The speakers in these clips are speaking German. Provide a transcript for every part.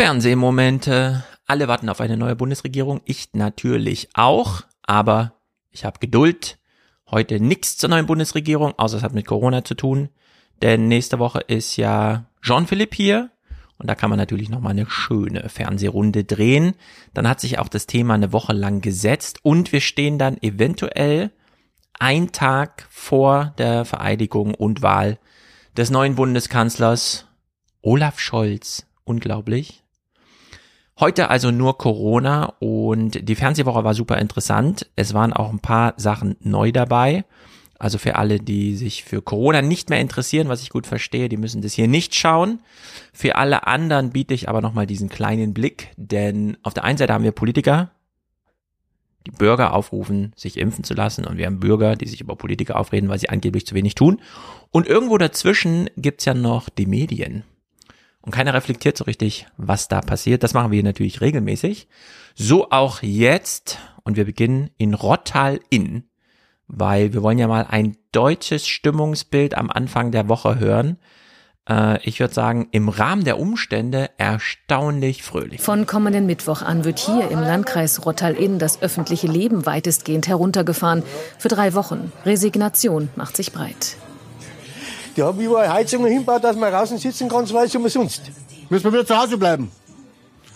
Fernsehmomente. Alle warten auf eine neue Bundesregierung. Ich natürlich auch. Aber ich habe Geduld. Heute nichts zur neuen Bundesregierung, außer es hat mit Corona zu tun. Denn nächste Woche ist ja Jean-Philippe hier. Und da kann man natürlich nochmal eine schöne Fernsehrunde drehen. Dann hat sich auch das Thema eine Woche lang gesetzt. Und wir stehen dann eventuell ein Tag vor der Vereidigung und Wahl des neuen Bundeskanzlers Olaf Scholz. Unglaublich. Heute also nur Corona und die Fernsehwoche war super interessant. Es waren auch ein paar Sachen neu dabei. Also für alle, die sich für Corona nicht mehr interessieren, was ich gut verstehe, die müssen das hier nicht schauen. Für alle anderen biete ich aber nochmal diesen kleinen Blick, denn auf der einen Seite haben wir Politiker, die Bürger aufrufen, sich impfen zu lassen und wir haben Bürger, die sich über Politiker aufreden, weil sie angeblich zu wenig tun. Und irgendwo dazwischen gibt's ja noch die Medien. Und keiner reflektiert so richtig, was da passiert. Das machen wir natürlich regelmäßig. So auch jetzt. Und wir beginnen in Rottal Inn, weil wir wollen ja mal ein deutsches Stimmungsbild am Anfang der Woche hören. Äh, ich würde sagen, im Rahmen der Umstände erstaunlich fröhlich. Von kommenden Mittwoch an wird hier im Landkreis Rottal-Inn das öffentliche Leben weitestgehend heruntergefahren. Für drei Wochen. Resignation macht sich breit. Die haben überall Heizungen hinbaut, dass man draußen sitzen kann, so weiß umsonst. Müssen wir wieder zu Hause bleiben.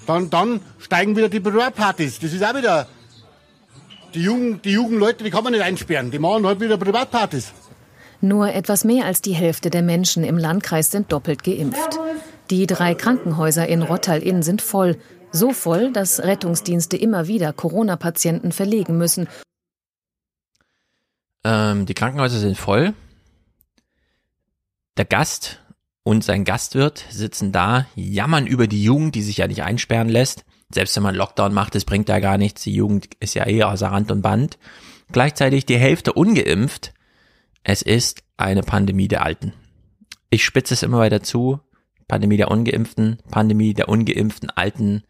Dann, dann steigen wieder die Privatpartys. Das ist auch wieder. Die Jugend, die Jugendleute, die kann man nicht einsperren. Die machen halt wieder Privatpartys. Nur etwas mehr als die Hälfte der Menschen im Landkreis sind doppelt geimpft. Die drei Krankenhäuser in Rottal-Inn sind voll. So voll, dass Rettungsdienste immer wieder Corona-Patienten verlegen müssen. Ähm, die Krankenhäuser sind voll. Der Gast und sein Gastwirt sitzen da, jammern über die Jugend, die sich ja nicht einsperren lässt. Selbst wenn man Lockdown macht, das bringt ja gar nichts. Die Jugend ist ja eh außer Rand und Band. Gleichzeitig die Hälfte ungeimpft. Es ist eine Pandemie der Alten. Ich spitze es immer weiter zu. Pandemie der Ungeimpften, Pandemie der ungeimpften Alten.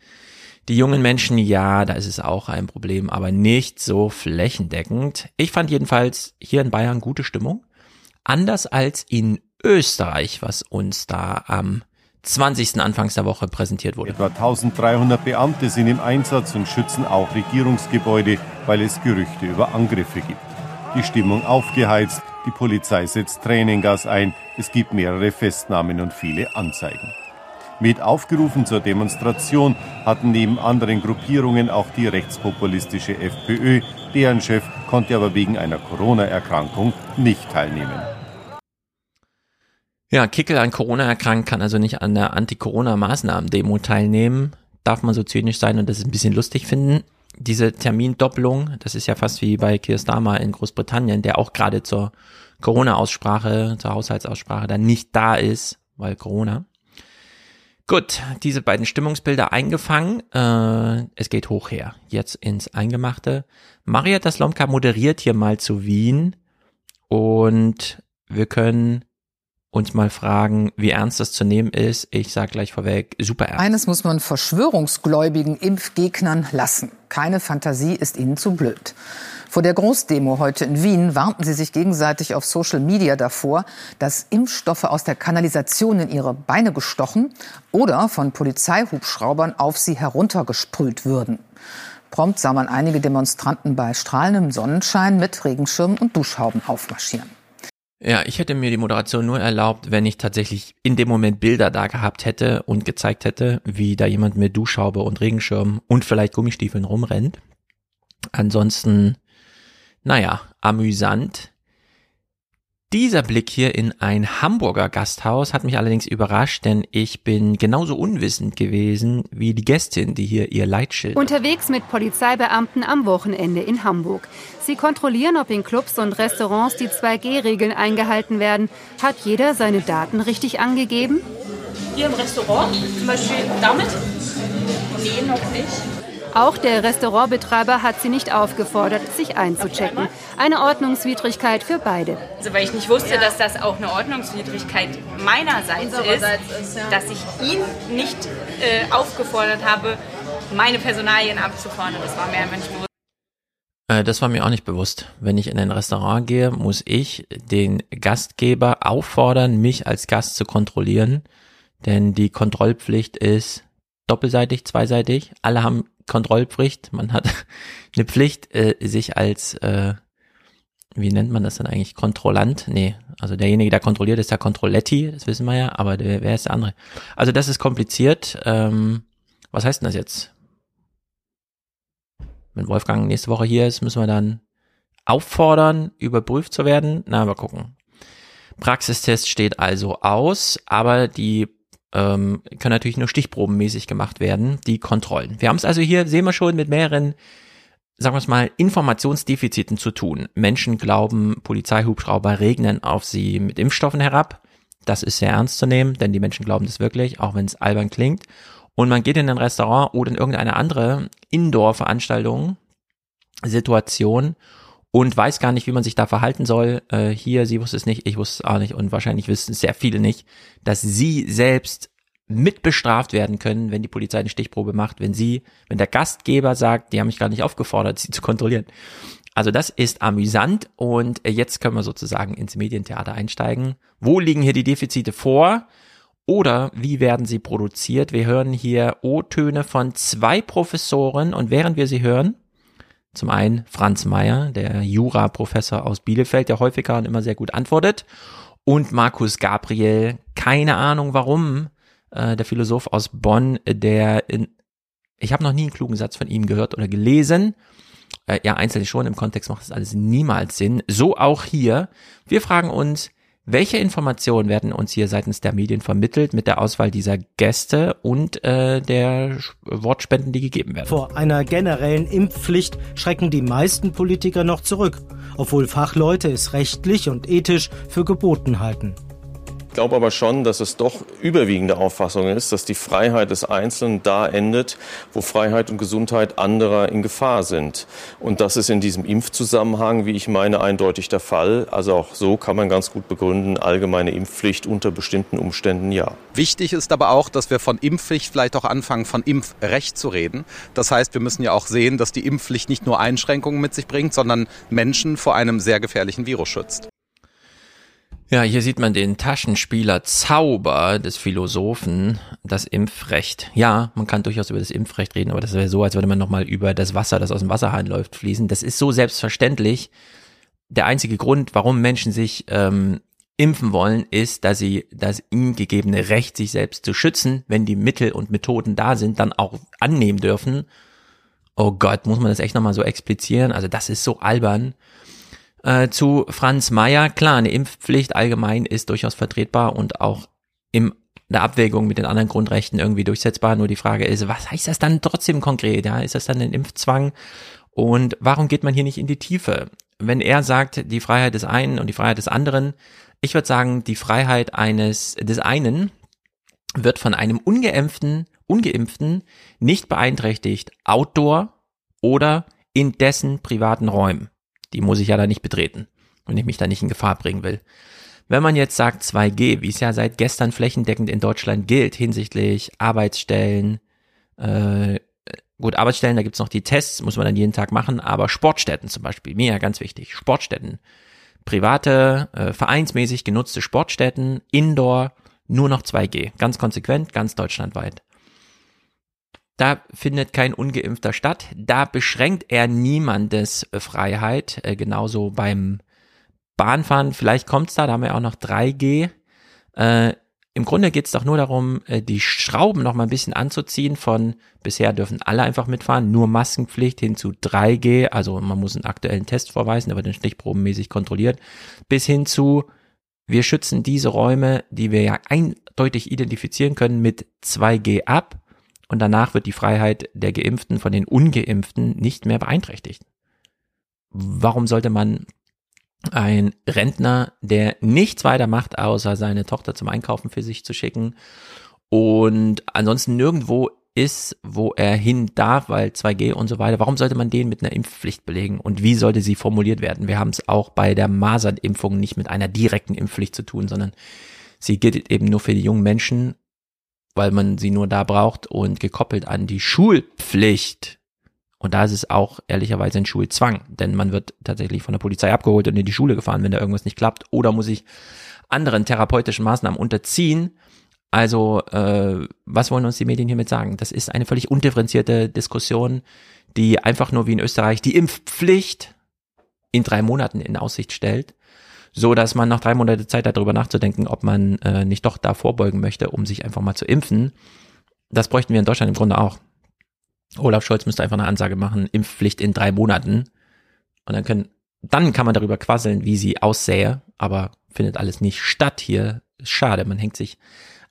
Die jungen Menschen, ja, da ist es auch ein Problem, aber nicht so flächendeckend. Ich fand jedenfalls hier in Bayern gute Stimmung. Anders als in Österreich, was uns da am 20. Anfangs der Woche präsentiert wurde. Etwa 1300 Beamte sind im Einsatz und schützen auch Regierungsgebäude, weil es Gerüchte über Angriffe gibt. Die Stimmung aufgeheizt, die Polizei setzt Tränengas ein, es gibt mehrere Festnahmen und viele Anzeigen. Mit aufgerufen zur Demonstration hatten neben anderen Gruppierungen auch die rechtspopulistische FPÖ, deren Chef konnte aber wegen einer Corona-Erkrankung nicht teilnehmen. Ja, Kickel an Corona erkrankt, kann also nicht an der Anti-Corona-Maßnahmen-Demo teilnehmen. Darf man so zynisch sein und das ein bisschen lustig finden. Diese Termindoppelung, das ist ja fast wie bei Keir Starmer in Großbritannien, der auch gerade zur Corona-Aussprache, zur Haushaltsaussprache dann nicht da ist, weil Corona. Gut, diese beiden Stimmungsbilder eingefangen. Äh, es geht hoch her. Jetzt ins Eingemachte. Maria Daslomka moderiert hier mal zu Wien und wir können uns mal fragen, wie ernst das zu nehmen ist. Ich sage gleich vorweg, super ernst. Eines muss man verschwörungsgläubigen Impfgegnern lassen. Keine Fantasie ist ihnen zu blöd. Vor der Großdemo heute in Wien warnten sie sich gegenseitig auf Social Media davor, dass Impfstoffe aus der Kanalisation in ihre Beine gestochen oder von Polizeihubschraubern auf sie heruntergesprüht würden. Prompt sah man einige Demonstranten bei strahlendem Sonnenschein mit Regenschirmen und Duschhauben aufmarschieren. Ja, ich hätte mir die Moderation nur erlaubt, wenn ich tatsächlich in dem Moment Bilder da gehabt hätte und gezeigt hätte, wie da jemand mit Duschhaube und Regenschirm und vielleicht Gummistiefeln rumrennt. Ansonsten, naja, amüsant. Dieser Blick hier in ein Hamburger Gasthaus hat mich allerdings überrascht, denn ich bin genauso unwissend gewesen wie die Gästin, die hier ihr Leitschild. Unterwegs mit Polizeibeamten am Wochenende in Hamburg. Sie kontrollieren, ob in Clubs und Restaurants die 2G-Regeln eingehalten werden. Hat jeder seine Daten richtig angegeben? Hier im Restaurant, zum Beispiel damit? Nee, noch nicht. Auch der Restaurantbetreiber hat sie nicht aufgefordert, sich einzuchecken. Eine Ordnungswidrigkeit für beide. Also weil ich nicht wusste, dass das auch eine Ordnungswidrigkeit meinerseits ist, dass ich ihn nicht äh, aufgefordert habe, meine Personalien abzufordern. Das war mir einfach nicht bewusst. Äh, das war mir auch nicht bewusst. Wenn ich in ein Restaurant gehe, muss ich den Gastgeber auffordern, mich als Gast zu kontrollieren. Denn die Kontrollpflicht ist doppelseitig, zweiseitig. Alle haben Kontrollpflicht. Man hat eine Pflicht, äh, sich als, äh, wie nennt man das dann eigentlich? Kontrollant? Nee, also derjenige, der kontrolliert, ist der Kontrolletti, das wissen wir ja, aber der, wer ist der andere? Also das ist kompliziert. Ähm, was heißt denn das jetzt? Wenn Wolfgang nächste Woche hier ist, müssen wir dann auffordern, überprüft zu werden. Na, mal gucken. Praxistest steht also aus, aber die ähm, können natürlich nur stichprobenmäßig gemacht werden, die Kontrollen. Wir haben es also hier, sehen wir schon, mit mehreren, sagen wir es mal, Informationsdefiziten zu tun. Menschen glauben, Polizeihubschrauber regnen auf sie mit Impfstoffen herab. Das ist sehr ernst zu nehmen, denn die Menschen glauben das wirklich, auch wenn es albern klingt. Und man geht in ein Restaurant oder in irgendeine andere Indoor-Veranstaltung, Situation und weiß gar nicht, wie man sich da verhalten soll. Äh, hier, sie wusste es nicht, ich wusste es auch nicht und wahrscheinlich wissen es sehr viele nicht, dass sie selbst mit bestraft werden können, wenn die Polizei eine Stichprobe macht, wenn sie, wenn der Gastgeber sagt, die haben mich gar nicht aufgefordert, sie zu kontrollieren. Also das ist amüsant und jetzt können wir sozusagen ins Medientheater einsteigen. Wo liegen hier die Defizite vor? Oder wie werden sie produziert? Wir hören hier O-Töne von zwei Professoren und während wir sie hören, zum einen Franz Mayer, der Jura-Professor aus Bielefeld, der häufiger und immer sehr gut antwortet. Und Markus Gabriel, keine Ahnung warum, äh, der Philosoph aus Bonn, der in, ich habe noch nie einen klugen Satz von ihm gehört oder gelesen. Äh, ja, einzeln schon, im Kontext macht das alles niemals Sinn. So auch hier. Wir fragen uns, welche Informationen werden uns hier seitens der Medien vermittelt mit der Auswahl dieser Gäste und äh, der Wortspenden, die gegeben werden? Vor einer generellen Impfpflicht schrecken die meisten Politiker noch zurück, obwohl Fachleute es rechtlich und ethisch für geboten halten. Ich glaube aber schon, dass es doch überwiegende Auffassung ist, dass die Freiheit des Einzelnen da endet, wo Freiheit und Gesundheit anderer in Gefahr sind. Und das ist in diesem Impfzusammenhang, wie ich meine, eindeutig der Fall. Also auch so kann man ganz gut begründen, allgemeine Impfpflicht unter bestimmten Umständen ja. Wichtig ist aber auch, dass wir von Impfpflicht vielleicht auch anfangen, von Impfrecht zu reden. Das heißt, wir müssen ja auch sehen, dass die Impfpflicht nicht nur Einschränkungen mit sich bringt, sondern Menschen vor einem sehr gefährlichen Virus schützt. Ja, hier sieht man den Taschenspieler Zauber des Philosophen, das Impfrecht. Ja, man kann durchaus über das Impfrecht reden, aber das wäre so, als würde man nochmal über das Wasser, das aus dem Wasserhahn läuft, fließen. Das ist so selbstverständlich. Der einzige Grund, warum Menschen sich ähm, impfen wollen, ist, dass sie das ihnen gegebene Recht, sich selbst zu schützen, wenn die Mittel und Methoden da sind, dann auch annehmen dürfen. Oh Gott, muss man das echt nochmal so explizieren? Also das ist so albern. Äh, zu Franz Mayer, klar, eine Impfpflicht allgemein ist durchaus vertretbar und auch im der Abwägung mit den anderen Grundrechten irgendwie durchsetzbar. Nur die Frage ist, was heißt das dann trotzdem konkret? Ja, ist das dann ein Impfzwang? Und warum geht man hier nicht in die Tiefe? Wenn er sagt, die Freiheit des einen und die Freiheit des anderen, ich würde sagen, die Freiheit eines des einen wird von einem ungeimpften, ungeimpften nicht beeinträchtigt outdoor oder in dessen privaten Räumen. Die muss ich ja da nicht betreten, wenn ich mich da nicht in Gefahr bringen will. Wenn man jetzt sagt 2G, wie es ja seit gestern flächendeckend in Deutschland gilt hinsichtlich Arbeitsstellen, äh, gut, Arbeitsstellen, da gibt's noch die Tests, muss man dann jeden Tag machen, aber Sportstätten zum Beispiel, mir ja ganz wichtig, Sportstätten, private, äh, vereinsmäßig genutzte Sportstätten, Indoor, nur noch 2G, ganz konsequent, ganz deutschlandweit. Da findet kein Ungeimpfter statt. Da beschränkt er niemandes Freiheit. Äh, genauso beim Bahnfahren. Vielleicht kommt's da, da haben wir auch noch 3G. Äh, Im Grunde geht's doch nur darum, äh, die Schrauben noch mal ein bisschen anzuziehen von bisher dürfen alle einfach mitfahren, nur Maskenpflicht hin zu 3G, also man muss einen aktuellen Test vorweisen, der wird dann stichprobenmäßig kontrolliert, bis hin zu wir schützen diese Räume, die wir ja eindeutig identifizieren können, mit 2G ab und danach wird die Freiheit der Geimpften von den Ungeimpften nicht mehr beeinträchtigt. Warum sollte man ein Rentner, der nichts weiter macht, außer seine Tochter zum Einkaufen für sich zu schicken und ansonsten nirgendwo ist, wo er hin darf, weil 2G und so weiter. Warum sollte man den mit einer Impfpflicht belegen? Und wie sollte sie formuliert werden? Wir haben es auch bei der Masernimpfung nicht mit einer direkten Impfpflicht zu tun, sondern sie gilt eben nur für die jungen Menschen weil man sie nur da braucht und gekoppelt an die Schulpflicht. Und da ist es auch ehrlicherweise ein Schulzwang, denn man wird tatsächlich von der Polizei abgeholt und in die Schule gefahren, wenn da irgendwas nicht klappt oder muss sich anderen therapeutischen Maßnahmen unterziehen. Also, äh, was wollen uns die Medien hiermit sagen? Das ist eine völlig undifferenzierte Diskussion, die einfach nur wie in Österreich die Impfpflicht in drei Monaten in Aussicht stellt, so dass man nach drei Monate Zeit hat, darüber nachzudenken, ob man äh, nicht doch da vorbeugen möchte, um sich einfach mal zu impfen. Das bräuchten wir in Deutschland im Grunde auch. Olaf Scholz müsste einfach eine Ansage machen, Impfpflicht in drei Monaten. Und dann können, dann kann man darüber quasseln, wie sie aussähe, aber findet alles nicht statt hier. Schade, man hängt sich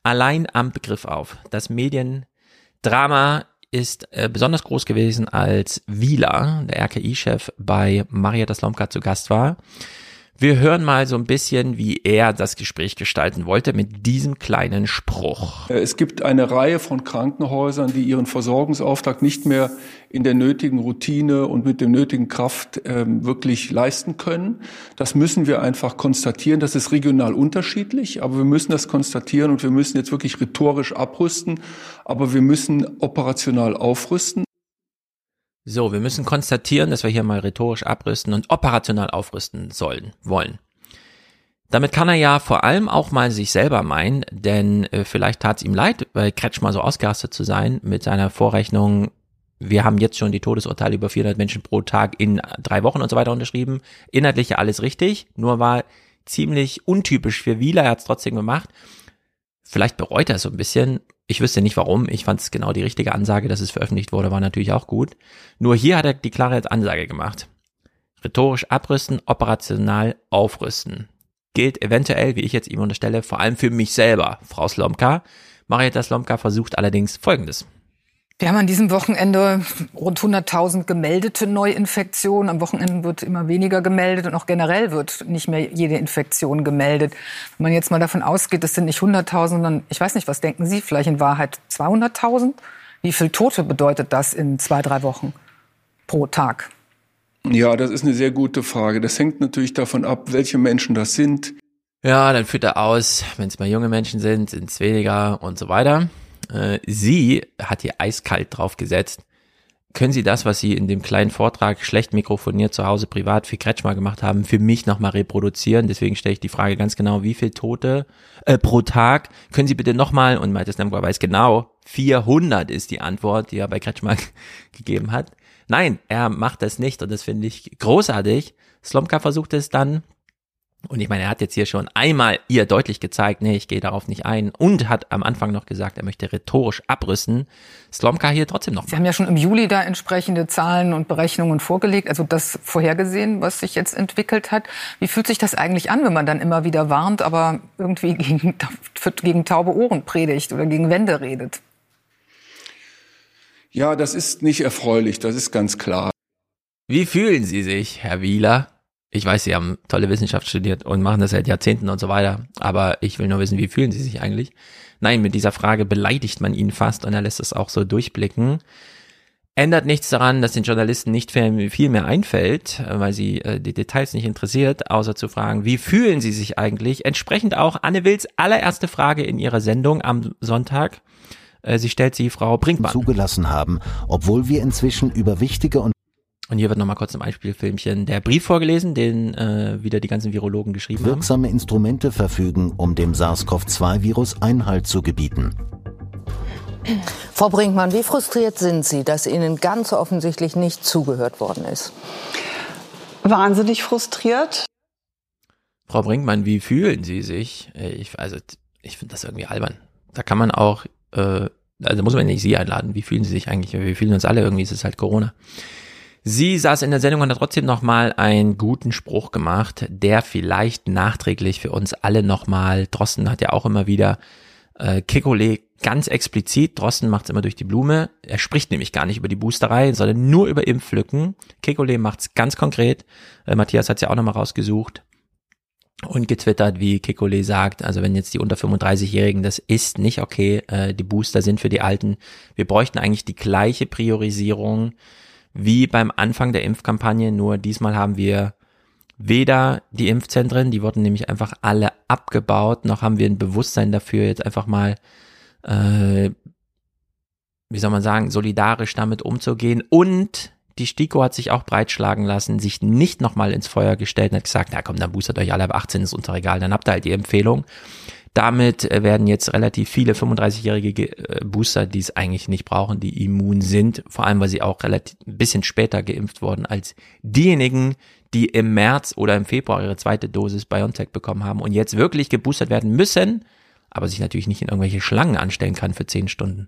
allein am Begriff auf. Das Mediendrama ist äh, besonders groß gewesen, als Wieler, der RKI-Chef, bei Marietta Slomka zu Gast war. Wir hören mal so ein bisschen, wie er das Gespräch gestalten wollte mit diesem kleinen Spruch. Es gibt eine Reihe von Krankenhäusern, die ihren Versorgungsauftrag nicht mehr in der nötigen Routine und mit dem nötigen Kraft ähm, wirklich leisten können. Das müssen wir einfach konstatieren. Das ist regional unterschiedlich, aber wir müssen das konstatieren und wir müssen jetzt wirklich rhetorisch abrüsten, aber wir müssen operational aufrüsten. So, wir müssen konstatieren, dass wir hier mal rhetorisch abrüsten und operational aufrüsten sollen, wollen. Damit kann er ja vor allem auch mal sich selber meinen, denn äh, vielleicht tat es ihm leid, bei Kretschmer so ausgerastet zu sein mit seiner Vorrechnung, wir haben jetzt schon die Todesurteile über 400 Menschen pro Tag in drei Wochen und so weiter unterschrieben. Inhaltlich ja alles richtig, nur war ziemlich untypisch für Wieler, er hat es trotzdem gemacht. Vielleicht bereut er es so ein bisschen, ich wüsste nicht warum. Ich fand es genau die richtige Ansage, dass es veröffentlicht wurde, war natürlich auch gut. Nur hier hat er die klare Ansage gemacht. Rhetorisch abrüsten, operational aufrüsten. Gilt eventuell, wie ich jetzt ihm unterstelle, vor allem für mich selber, Frau Slomka. Marietta Slomka versucht allerdings Folgendes. Wir haben an diesem Wochenende rund 100.000 gemeldete Neuinfektionen. Am Wochenende wird immer weniger gemeldet und auch generell wird nicht mehr jede Infektion gemeldet. Wenn man jetzt mal davon ausgeht, es sind nicht 100.000, sondern ich weiß nicht, was denken Sie, vielleicht in Wahrheit 200.000? Wie viel Tote bedeutet das in zwei, drei Wochen pro Tag? Ja, das ist eine sehr gute Frage. Das hängt natürlich davon ab, welche Menschen das sind. Ja, dann führt er aus, wenn es mal junge Menschen sind, sind es weniger und so weiter. Äh, sie hat hier eiskalt drauf gesetzt. Können Sie das, was Sie in dem kleinen Vortrag schlecht mikrofoniert zu Hause privat für Kretschmer gemacht haben, für mich nochmal reproduzieren? Deswegen stelle ich die Frage ganz genau, wie viel Tote äh, pro Tag? Können Sie bitte nochmal, und Malte Snemka weiß genau, 400 ist die Antwort, die er bei Kretschmer gegeben hat. Nein, er macht das nicht und das finde ich großartig. Slomka versucht es dann und ich meine, er hat jetzt hier schon einmal ihr deutlich gezeigt, nee, ich gehe darauf nicht ein und hat am Anfang noch gesagt, er möchte rhetorisch abrüsten. Slomka hier trotzdem noch. Sie haben ja schon im Juli da entsprechende Zahlen und Berechnungen vorgelegt, also das vorhergesehen, was sich jetzt entwickelt hat. Wie fühlt sich das eigentlich an, wenn man dann immer wieder warnt, aber irgendwie gegen, gegen taube Ohren predigt oder gegen Wände redet? Ja, das ist nicht erfreulich, das ist ganz klar. Wie fühlen Sie sich, Herr Wieler? Ich weiß, Sie haben tolle Wissenschaft studiert und machen das seit Jahrzehnten und so weiter, aber ich will nur wissen, wie fühlen Sie sich eigentlich? Nein, mit dieser Frage beleidigt man ihn fast und er lässt es auch so durchblicken. Ändert nichts daran, dass den Journalisten nicht viel mehr einfällt, weil sie äh, die Details nicht interessiert, außer zu fragen, wie fühlen sie sich eigentlich? Entsprechend auch Anne Wills allererste Frage in ihrer Sendung am Sonntag. Äh, sie stellt sie Frau Brinkmann. zugelassen haben, obwohl wir inzwischen über wichtige und und hier wird nochmal kurz im Einspielfilmchen der Brief vorgelesen, den äh, wieder die ganzen Virologen geschrieben wirksame haben. Instrumente verfügen, um dem SARS-CoV-2-Virus Einhalt zu gebieten. Frau Brinkmann, wie frustriert sind Sie, dass Ihnen ganz offensichtlich nicht zugehört worden ist? Wahnsinnig frustriert. Frau Brinkmann, wie fühlen Sie sich? Ich, also, ich finde das irgendwie albern. Da kann man auch, äh, also muss man nicht Sie einladen. Wie fühlen Sie sich eigentlich? Wir fühlen uns alle irgendwie, es ist halt Corona. Sie saß in der Sendung und hat trotzdem nochmal einen guten Spruch gemacht, der vielleicht nachträglich für uns alle nochmal, Drosten hat ja auch immer wieder äh, Kekole ganz explizit, Drosten macht es immer durch die Blume, er spricht nämlich gar nicht über die Boosterei, sondern nur über Impflücken. Kekole macht es ganz konkret, äh, Matthias hat es ja auch nochmal rausgesucht und getwittert, wie Kekole sagt, also wenn jetzt die unter 35-Jährigen, das ist nicht okay, äh, die Booster sind für die Alten. Wir bräuchten eigentlich die gleiche Priorisierung wie beim Anfang der Impfkampagne, nur diesmal haben wir weder die Impfzentren, die wurden nämlich einfach alle abgebaut, noch haben wir ein Bewusstsein dafür, jetzt einfach mal, äh, wie soll man sagen, solidarisch damit umzugehen. Und die STIKO hat sich auch breitschlagen lassen, sich nicht nochmal ins Feuer gestellt und hat gesagt, na komm, dann boostert euch alle ab 18 ist unser Regal, dann habt ihr halt die Empfehlung. Damit äh, werden jetzt relativ viele 35-jährige äh, Booster, die es eigentlich nicht brauchen, die immun sind, vor allem weil sie auch relativ ein bisschen später geimpft wurden als diejenigen, die im März oder im Februar ihre zweite Dosis BioNTech bekommen haben und jetzt wirklich geboostert werden müssen, aber sich natürlich nicht in irgendwelche Schlangen anstellen kann für zehn Stunden.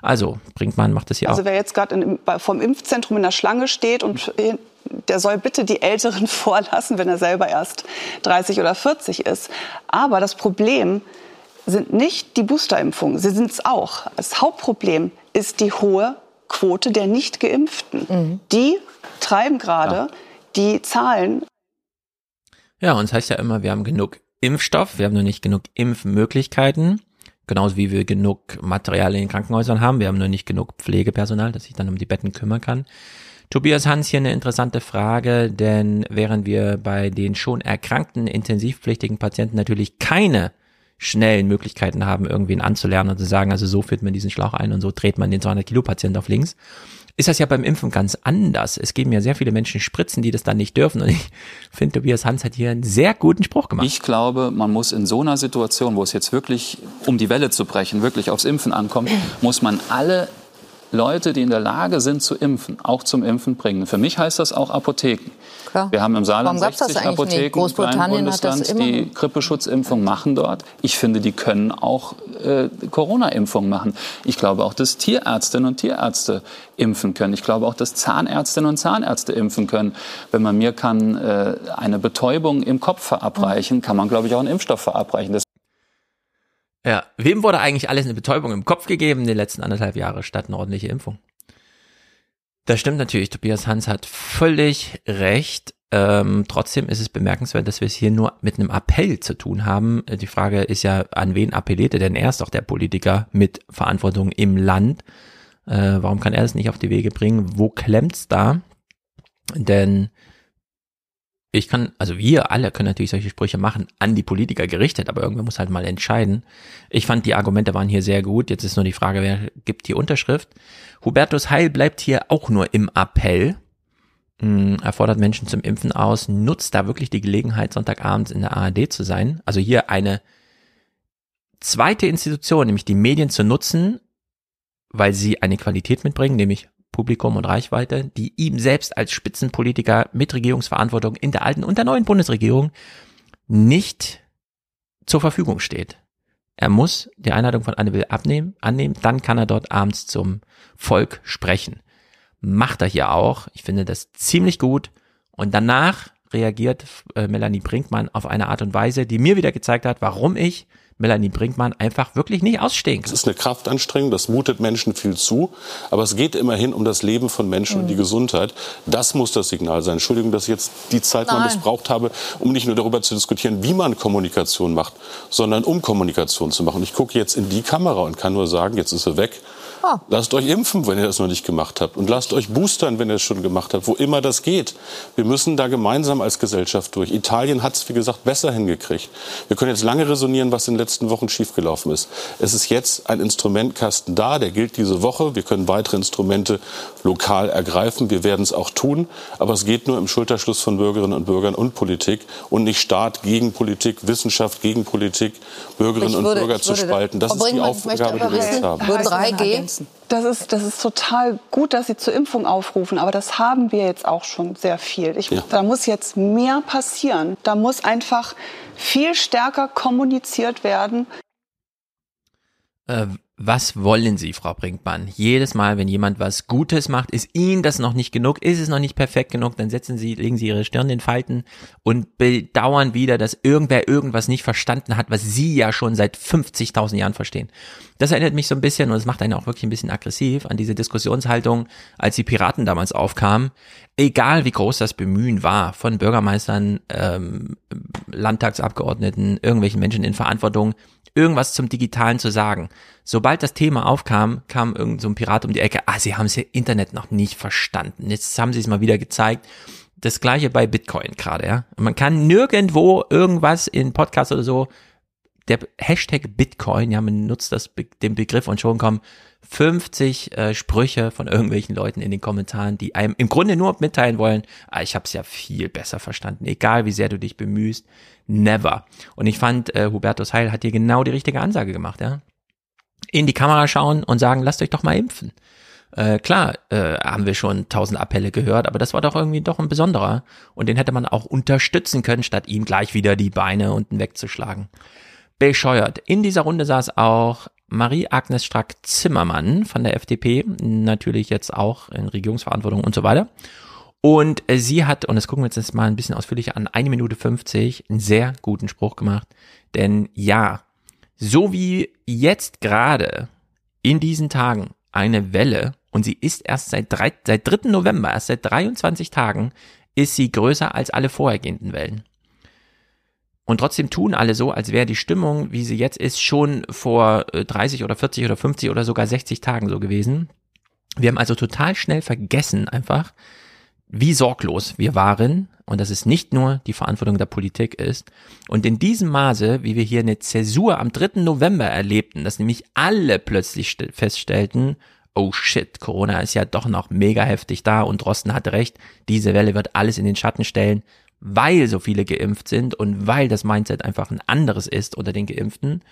Also, Brinkmann macht das hier also auch. wer jetzt gerade vom Impfzentrum in der Schlange steht und der soll bitte die Älteren vorlassen, wenn er selber erst 30 oder 40 ist. Aber das Problem sind nicht die Boosterimpfungen, sie sind es auch. Das Hauptproblem ist die hohe Quote der Nicht-Geimpften. Mhm. Die treiben gerade ja. die Zahlen. Ja, und es das heißt ja immer, wir haben genug Impfstoff, wir haben nur nicht genug Impfmöglichkeiten, genauso wie wir genug Material in den Krankenhäusern haben, wir haben nur nicht genug Pflegepersonal, das sich dann um die Betten kümmern kann. Tobias Hans hier eine interessante Frage, denn während wir bei den schon erkrankten intensivpflichtigen Patienten natürlich keine schnellen Möglichkeiten haben, irgendwen anzulernen und zu sagen, also so führt man diesen Schlauch ein und so dreht man den 200 Kilo Patienten auf links, ist das ja beim Impfen ganz anders. Es geben ja sehr viele Menschen Spritzen, die das dann nicht dürfen. Und ich finde, Tobias Hans hat hier einen sehr guten Spruch gemacht. Ich glaube, man muss in so einer Situation, wo es jetzt wirklich um die Welle zu brechen, wirklich aufs Impfen ankommt, muss man alle Leute, die in der Lage sind zu impfen, auch zum Impfen bringen. Für mich heißt das auch Apotheken. Klar. Wir haben im Saarland 60 Apotheken, Großbritannien Bundesland, die Grippeschutzimpfung machen dort. Ich finde, die können auch äh, Corona-Impfung machen. Ich glaube auch, dass Tierärztinnen und Tierärzte impfen können. Ich glaube auch, dass Zahnärztinnen und Zahnärzte impfen können. Wenn man mir kann äh, eine Betäubung im Kopf verabreichen, kann man, glaube ich, auch einen Impfstoff verabreichen. Das ja, wem wurde eigentlich alles eine Betäubung im Kopf gegeben in den letzten anderthalb Jahre statt eine ordentliche Impfung? Das stimmt natürlich, Tobias Hans hat völlig recht. Ähm, trotzdem ist es bemerkenswert, dass wir es hier nur mit einem Appell zu tun haben. Die Frage ist ja, an wen appellierte denn er ist doch der Politiker mit Verantwortung im Land? Äh, warum kann er es nicht auf die Wege bringen? Wo klemmt's da? Denn ich kann, also wir alle können natürlich solche Sprüche machen, an die Politiker gerichtet, aber irgendwer muss halt mal entscheiden. Ich fand, die Argumente waren hier sehr gut. Jetzt ist nur die Frage, wer gibt die Unterschrift? Hubertus Heil bleibt hier auch nur im Appell. Hm, er fordert Menschen zum Impfen aus, nutzt da wirklich die Gelegenheit, Sonntagabends in der ARD zu sein. Also hier eine zweite Institution, nämlich die Medien zu nutzen, weil sie eine Qualität mitbringen, nämlich Publikum und Reichweite, die ihm selbst als Spitzenpolitiker mit Regierungsverantwortung in der alten und der neuen Bundesregierung nicht zur Verfügung steht. Er muss die Einladung von Anne Will abnehmen, annehmen, dann kann er dort abends zum Volk sprechen. Macht er hier auch. Ich finde das ziemlich gut. Und danach reagiert äh, Melanie Brinkmann auf eine Art und Weise, die mir wieder gezeigt hat, warum ich Melanie Brinkmann einfach wirklich nicht ausstehen kann. Es ist eine Kraftanstrengung, das mutet Menschen viel zu, aber es geht immerhin um das Leben von Menschen mhm. und die mhm. Gesundheit. Das muss das Signal sein. Entschuldigung, dass ich jetzt die Zeit Nein. mal missbraucht habe, um nicht nur darüber zu diskutieren, wie man Kommunikation macht, sondern um Kommunikation zu machen. Ich gucke jetzt in die Kamera und kann nur sagen, jetzt ist sie weg. Oh. Lasst euch impfen, wenn ihr das noch nicht gemacht habt. Und lasst euch boostern, wenn ihr es schon gemacht habt, wo immer das geht. Wir müssen da gemeinsam als Gesellschaft durch. Italien hat es, wie gesagt, besser hingekriegt. Wir können jetzt lange resonieren, was in letzten Wochen schiefgelaufen ist. Es ist jetzt ein Instrumentkasten da, der gilt diese Woche. Wir können weitere Instrumente lokal ergreifen. Wir werden es auch tun. Aber es geht nur im Schulterschluss von Bürgerinnen und Bürgern und Politik und nicht Staat gegen Politik, Wissenschaft gegen Politik, Bürgerinnen würde, und Bürger zu spalten. Das ist die Aufgabe, die wir jetzt haben. 3G das ist, das ist total gut, dass Sie zur Impfung aufrufen, aber das haben wir jetzt auch schon sehr viel. Ich, ja. Da muss jetzt mehr passieren. Da muss einfach viel stärker kommuniziert werden. Äh, was wollen Sie, Frau Brinkmann? Jedes Mal, wenn jemand was Gutes macht, ist Ihnen das noch nicht genug, ist es noch nicht perfekt genug, dann setzen Sie, legen Sie Ihre Stirn in Falten und bedauern wieder, dass irgendwer irgendwas nicht verstanden hat, was Sie ja schon seit 50.000 Jahren verstehen. Das erinnert mich so ein bisschen, und es macht einen auch wirklich ein bisschen aggressiv, an diese Diskussionshaltung, als die Piraten damals aufkamen. Egal wie groß das Bemühen war, von Bürgermeistern, ähm, Landtagsabgeordneten, irgendwelchen Menschen in Verantwortung, irgendwas zum Digitalen zu sagen. Sobald das Thema aufkam, kam irgend so ein Pirat um die Ecke, ah, sie haben das Internet noch nicht verstanden. Jetzt haben sie es mal wieder gezeigt. Das gleiche bei Bitcoin gerade, ja. Man kann nirgendwo irgendwas in Podcasts oder so der Hashtag Bitcoin, ja, man nutzt das, den Begriff und schon kommen 50 äh, Sprüche von irgendwelchen Leuten in den Kommentaren, die einem im Grunde nur mitteilen wollen, ah, ich habe es ja viel besser verstanden, egal wie sehr du dich bemühst, never. Und ich fand, äh, Hubertus Heil hat hier genau die richtige Ansage gemacht, ja. In die Kamera schauen und sagen, lasst euch doch mal impfen. Äh, klar, äh, haben wir schon tausend Appelle gehört, aber das war doch irgendwie doch ein besonderer. Und den hätte man auch unterstützen können, statt ihm gleich wieder die Beine unten wegzuschlagen. Bescheuert. In dieser Runde saß auch Marie-Agnes Strack-Zimmermann von der FDP, natürlich jetzt auch in Regierungsverantwortung und so weiter. Und sie hat, und das gucken wir uns jetzt mal ein bisschen ausführlicher an, eine Minute 50, einen sehr guten Spruch gemacht. Denn ja, so wie jetzt gerade in diesen Tagen eine Welle, und sie ist erst seit, drei, seit 3. November, erst seit 23 Tagen, ist sie größer als alle vorhergehenden Wellen. Und trotzdem tun alle so, als wäre die Stimmung, wie sie jetzt ist, schon vor 30 äh, oder 40 oder 50 oder sogar 60 Tagen so gewesen. Wir haben also total schnell vergessen einfach, wie sorglos wir waren und dass es nicht nur die Verantwortung der Politik ist. Und in diesem Maße, wie wir hier eine Zäsur am 3. November erlebten, dass nämlich alle plötzlich feststellten, oh shit, Corona ist ja doch noch mega heftig da und Drosten hatte recht, diese Welle wird alles in den Schatten stellen, weil so viele geimpft sind und weil das Mindset einfach ein anderes ist unter den Geimpften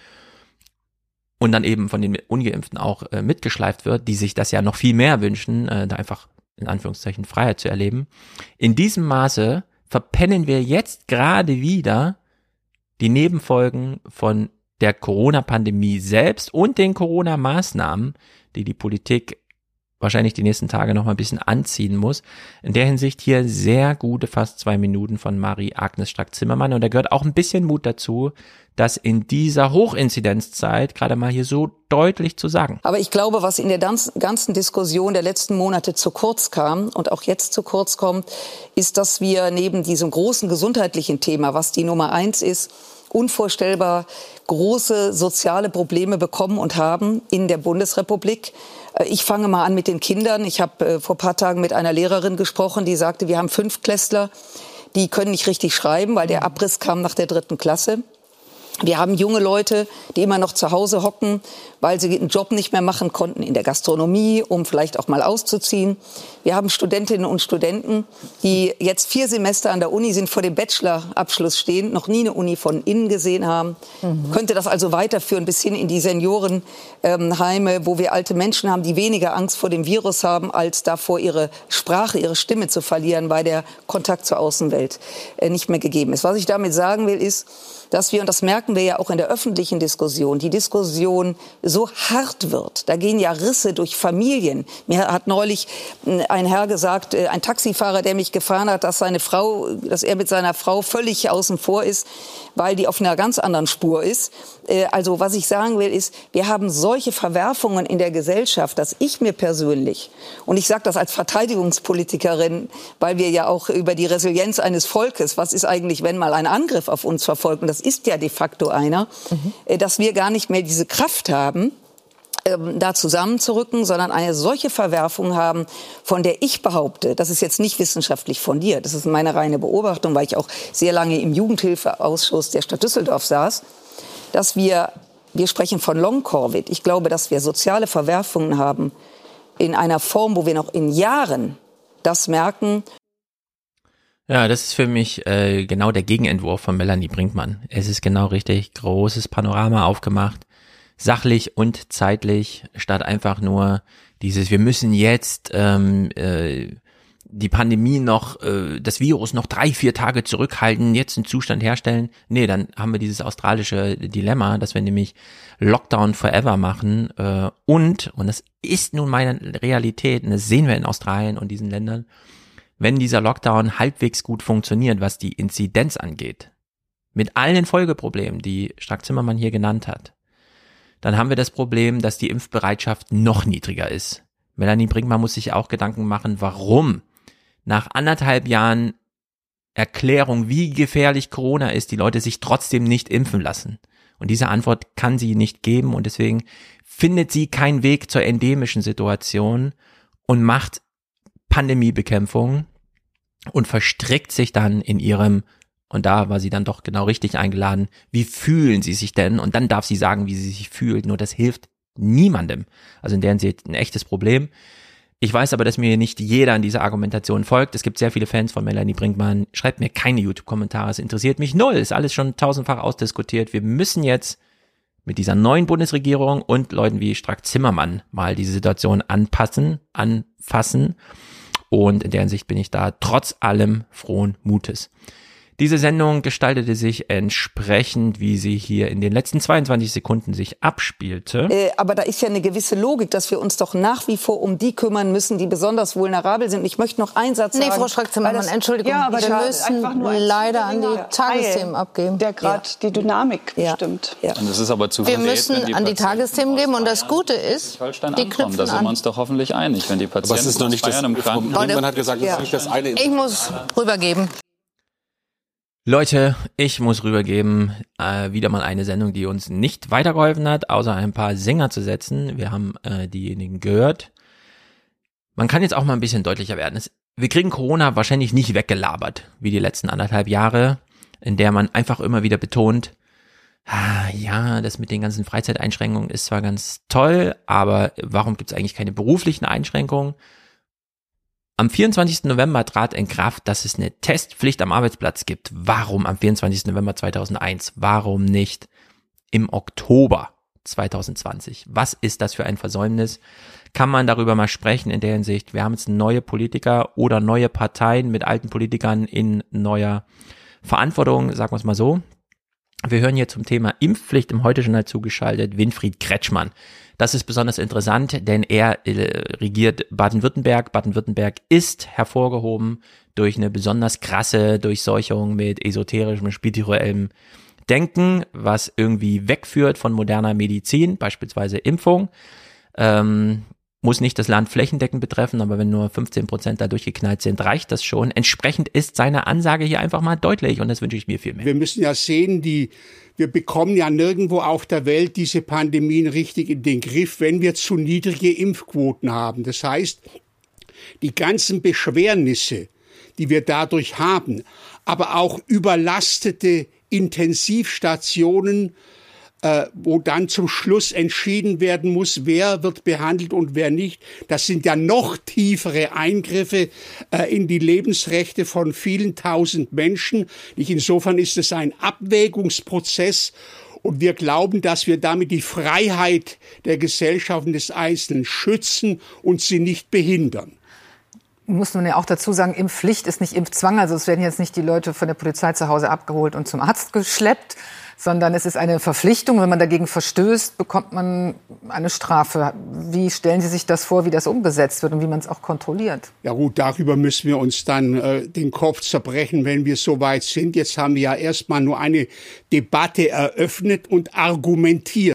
und dann eben von den Ungeimpften auch äh, mitgeschleift wird, die sich das ja noch viel mehr wünschen, äh, da einfach in Anführungszeichen Freiheit zu erleben. In diesem Maße verpennen wir jetzt gerade wieder die Nebenfolgen von der Corona-Pandemie selbst und den Corona-Maßnahmen, die die Politik wahrscheinlich die nächsten Tage noch mal ein bisschen anziehen muss. In der Hinsicht hier sehr gute fast zwei Minuten von Marie-Agnes Strack-Zimmermann und da gehört auch ein bisschen Mut dazu, das in dieser Hochinzidenzzeit gerade mal hier so deutlich zu sagen. Aber ich glaube, was in der ganzen Diskussion der letzten Monate zu kurz kam und auch jetzt zu kurz kommt, ist, dass wir neben diesem großen gesundheitlichen Thema, was die Nummer eins ist, unvorstellbar große soziale Probleme bekommen und haben in der Bundesrepublik. Äh, ich fange mal an mit den Kindern. Ich habe äh, vor paar Tagen mit einer Lehrerin gesprochen, die sagte, wir haben fünf Klässler, die können nicht richtig schreiben, weil der Abriss kam nach der dritten Klasse. Wir haben junge Leute, die immer noch zu Hause hocken, weil sie einen Job nicht mehr machen konnten in der Gastronomie, um vielleicht auch mal auszuziehen. Wir haben Studentinnen und Studenten, die jetzt vier Semester an der Uni sind, vor dem Bachelorabschluss stehen, noch nie eine Uni von innen gesehen haben. Mhm. Könnte das also weiterführen bis hin in die Seniorenheime, wo wir alte Menschen haben, die weniger Angst vor dem Virus haben, als davor ihre Sprache, ihre Stimme zu verlieren, weil der Kontakt zur Außenwelt äh, nicht mehr gegeben ist. Was ich damit sagen will, ist, dass wir, und das merken wir ja auch in der öffentlichen Diskussion, die Diskussion so hart wird. Da gehen ja Risse durch Familien. Mir hat neulich hm, ein Herr gesagt, äh, ein Taxifahrer, der mich gefahren hat, dass seine Frau, dass er mit seiner Frau völlig außen vor ist, weil die auf einer ganz anderen Spur ist. Äh, also was ich sagen will, ist, wir haben solche Verwerfungen in der Gesellschaft, dass ich mir persönlich, und ich sage das als Verteidigungspolitikerin, weil wir ja auch über die Resilienz eines Volkes, was ist eigentlich, wenn mal ein Angriff auf uns verfolgt, und das ist ja de facto einer, mhm. dass wir gar nicht mehr diese Kraft haben, ähm, da zusammenzurücken, sondern eine solche Verwerfung haben, von der ich behaupte, das ist jetzt nicht wissenschaftlich fundiert, das ist meine reine Beobachtung, weil ich auch sehr lange im Jugendhilfeausschuss der Stadt Düsseldorf saß, dass wir, wir sprechen von Long-Covid, ich glaube, dass wir soziale Verwerfungen haben in einer Form, wo wir noch in Jahren das merken. Ja, das ist für mich äh, genau der Gegenentwurf von Melanie Brinkmann. Es ist genau richtig, großes Panorama aufgemacht, sachlich und zeitlich, statt einfach nur dieses, wir müssen jetzt ähm, äh, die Pandemie noch, äh, das Virus noch drei, vier Tage zurückhalten, jetzt einen Zustand herstellen. Nee, dann haben wir dieses australische Dilemma, dass wir nämlich Lockdown forever machen äh, und, und das ist nun meine Realität, und das sehen wir in Australien und diesen Ländern, wenn dieser Lockdown halbwegs gut funktioniert, was die Inzidenz angeht, mit allen Folgeproblemen, die Strack Zimmermann hier genannt hat, dann haben wir das Problem, dass die Impfbereitschaft noch niedriger ist. Melanie Brinkmann muss sich auch Gedanken machen, warum nach anderthalb Jahren Erklärung, wie gefährlich Corona ist, die Leute sich trotzdem nicht impfen lassen. Und diese Antwort kann sie nicht geben und deswegen findet sie keinen Weg zur endemischen Situation und macht Pandemiebekämpfung und verstrickt sich dann in ihrem Und da war sie dann doch genau richtig eingeladen. Wie fühlen sie sich denn? Und dann darf sie sagen, wie sie sich fühlt. Nur das hilft niemandem. Also in der Hinsicht ein echtes Problem. Ich weiß aber, dass mir nicht jeder an dieser Argumentation folgt. Es gibt sehr viele Fans von Melanie Brinkmann. Schreibt mir keine YouTube-Kommentare. Es interessiert mich null. Ist alles schon tausendfach ausdiskutiert. Wir müssen jetzt mit dieser neuen Bundesregierung und Leuten wie Strack Zimmermann mal diese Situation anpassen, anfassen. Und in der Hinsicht bin ich da trotz allem frohen Mutes. Diese Sendung gestaltete sich entsprechend, wie sie hier in den letzten 22 Sekunden sich abspielte. Äh, aber da ist ja eine gewisse Logik, dass wir uns doch nach wie vor um die kümmern müssen, die besonders vulnerabel sind. Ich möchte noch einen Satz nee, sagen. Nee, Frau Strack-Zimmermann, Entschuldigung, ja, aber wir müssen leider an die Tagesthemen abgeben. Der gerade ja. die Dynamik ja. bestimmt. Ja. Und das ist aber zu Wir müssen die an die Tagesthemen geben und das Gute ist, die knüpfen Da sind wir uns doch hoffentlich einig, wenn die Patienten Aber es ist noch nicht das, im Krankenhaus... Brinkmann hat gesagt, das ist nicht das eine... Ich muss rübergeben. Leute, ich muss rübergeben, äh, wieder mal eine Sendung, die uns nicht weitergeholfen hat, außer ein paar Sänger zu setzen. Wir haben äh, diejenigen gehört. Man kann jetzt auch mal ein bisschen deutlicher werden. Es, wir kriegen Corona wahrscheinlich nicht weggelabert, wie die letzten anderthalb Jahre, in der man einfach immer wieder betont, ah, ja, das mit den ganzen Freizeiteinschränkungen ist zwar ganz toll, aber warum gibt es eigentlich keine beruflichen Einschränkungen? Am 24. November trat in Kraft, dass es eine Testpflicht am Arbeitsplatz gibt. Warum am 24. November 2001? Warum nicht im Oktober 2020? Was ist das für ein Versäumnis? Kann man darüber mal sprechen in der Hinsicht? Wir haben jetzt neue Politiker oder neue Parteien mit alten Politikern in neuer Verantwortung, sagen wir es mal so. Wir hören hier zum Thema Impfpflicht im Heute-Journal zugeschaltet Winfried Kretschmann. Das ist besonders interessant, denn er äh, regiert Baden-Württemberg. Baden-Württemberg ist hervorgehoben durch eine besonders krasse Durchseuchung mit esoterischem, spirituellem Denken, was irgendwie wegführt von moderner Medizin, beispielsweise Impfung. Ähm, muss nicht das Land flächendeckend betreffen, aber wenn nur 15 Prozent da durchgeknallt sind, reicht das schon. Entsprechend ist seine Ansage hier einfach mal deutlich und das wünsche ich mir viel mehr. Wir müssen ja sehen, die, wir bekommen ja nirgendwo auf der Welt diese Pandemien richtig in den Griff, wenn wir zu niedrige Impfquoten haben. Das heißt, die ganzen Beschwernisse, die wir dadurch haben, aber auch überlastete Intensivstationen, äh, wo dann zum Schluss entschieden werden muss, wer wird behandelt und wer nicht. Das sind ja noch tiefere Eingriffe äh, in die Lebensrechte von vielen tausend Menschen. Insofern ist es ein Abwägungsprozess und wir glauben, dass wir damit die Freiheit der Gesellschaften des Einzelnen schützen und sie nicht behindern muss man ja auch dazu sagen, Impfpflicht ist nicht Impfzwang. Also es werden jetzt nicht die Leute von der Polizei zu Hause abgeholt und zum Arzt geschleppt, sondern es ist eine Verpflichtung. Wenn man dagegen verstößt, bekommt man eine Strafe. Wie stellen Sie sich das vor, wie das umgesetzt wird und wie man es auch kontrolliert? Ja gut, darüber müssen wir uns dann äh, den Kopf zerbrechen, wenn wir so weit sind. Jetzt haben wir ja erstmal nur eine Debatte eröffnet und argumentiert.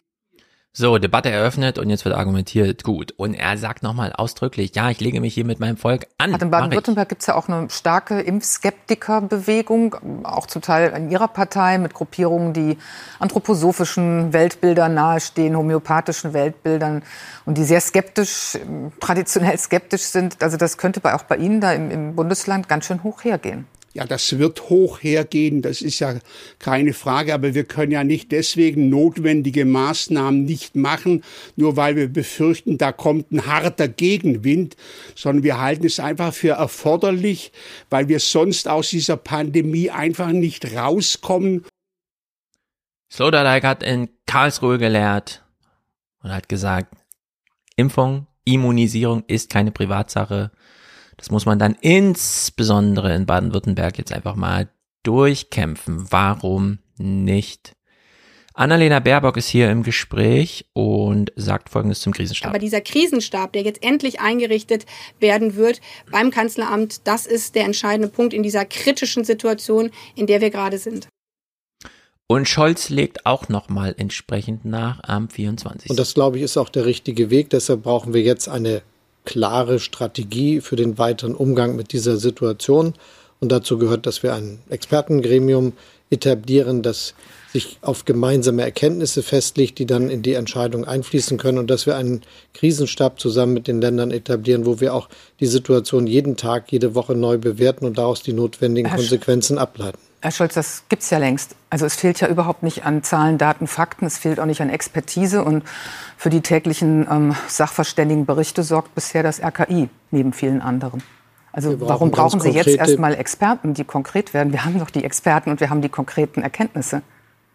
So, Debatte eröffnet und jetzt wird argumentiert, gut. Und er sagt nochmal ausdrücklich, ja, ich lege mich hier mit meinem Volk an. in Baden-Württemberg gibt es ja auch eine starke Impfskeptikerbewegung, auch zum Teil in Ihrer Partei mit Gruppierungen, die anthroposophischen Weltbildern nahestehen, homöopathischen Weltbildern und die sehr skeptisch, traditionell skeptisch sind. Also das könnte auch bei Ihnen da im, im Bundesland ganz schön hoch hergehen. Ja, das wird hoch hergehen, das ist ja keine Frage, aber wir können ja nicht deswegen notwendige Maßnahmen nicht machen, nur weil wir befürchten, da kommt ein harter Gegenwind, sondern wir halten es einfach für erforderlich, weil wir sonst aus dieser Pandemie einfach nicht rauskommen. Sloterdijk hat in Karlsruhe gelehrt und hat gesagt, Impfung, Immunisierung ist keine Privatsache. Das muss man dann insbesondere in Baden-Württemberg jetzt einfach mal durchkämpfen. Warum nicht? Annalena Baerbock ist hier im Gespräch und sagt Folgendes zum Krisenstab. Aber dieser Krisenstab, der jetzt endlich eingerichtet werden wird beim Kanzleramt, das ist der entscheidende Punkt in dieser kritischen Situation, in der wir gerade sind. Und Scholz legt auch nochmal entsprechend nach am 24. Und das, glaube ich, ist auch der richtige Weg. Deshalb brauchen wir jetzt eine klare Strategie für den weiteren Umgang mit dieser Situation. Und dazu gehört, dass wir ein Expertengremium etablieren, das sich auf gemeinsame Erkenntnisse festlegt, die dann in die Entscheidung einfließen können und dass wir einen Krisenstab zusammen mit den Ländern etablieren, wo wir auch die Situation jeden Tag, jede Woche neu bewerten und daraus die notwendigen Konsequenzen ableiten. Herr Scholz, das gibt es ja längst. Also es fehlt ja überhaupt nicht an Zahlen, Daten, Fakten. Es fehlt auch nicht an Expertise. Und für die täglichen ähm, Sachverständigenberichte sorgt bisher das RKI neben vielen anderen. Also brauchen warum brauchen Sie jetzt erstmal Experten, die konkret werden? Wir haben doch die Experten und wir haben die konkreten Erkenntnisse.